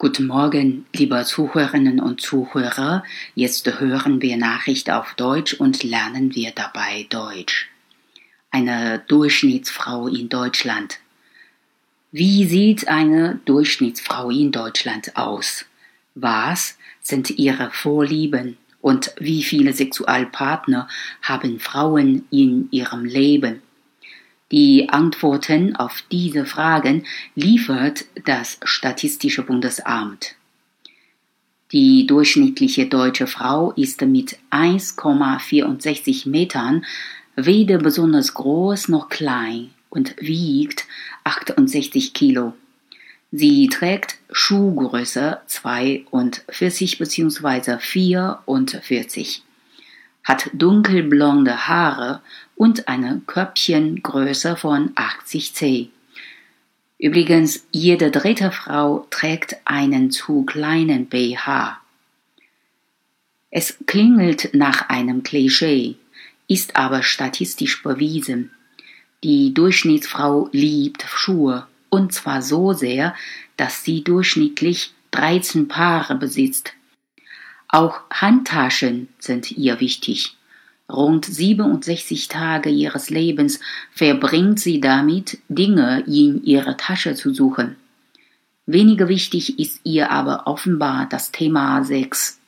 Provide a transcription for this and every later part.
Guten Morgen, liebe Zuhörerinnen und Zuhörer. Jetzt hören wir Nachricht auf Deutsch und lernen wir dabei Deutsch. Eine Durchschnittsfrau in Deutschland. Wie sieht eine Durchschnittsfrau in Deutschland aus? Was sind ihre Vorlieben und wie viele Sexualpartner haben Frauen in ihrem Leben? Die Antworten auf diese Fragen liefert das Statistische Bundesamt. Die durchschnittliche deutsche Frau ist mit 1,64 Metern weder besonders groß noch klein und wiegt 68 Kilo. Sie trägt Schuhgröße 42 bzw. 44 hat dunkelblonde Haare und eine Köpfchengröße von 80 C. Übrigens, jede dritte Frau trägt einen zu kleinen BH. Es klingelt nach einem Klischee, ist aber statistisch bewiesen. Die Durchschnittsfrau liebt Schuhe, und zwar so sehr, dass sie durchschnittlich 13 Paare besitzt. Auch Handtaschen sind ihr wichtig. Rund 67 Tage ihres Lebens verbringt sie damit, Dinge in ihrer Tasche zu suchen. Weniger wichtig ist ihr aber offenbar das Thema Sex.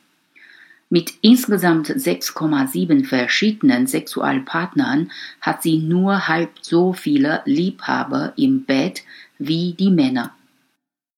Mit insgesamt 6,7 verschiedenen Sexualpartnern hat sie nur halb so viele Liebhaber im Bett wie die Männer.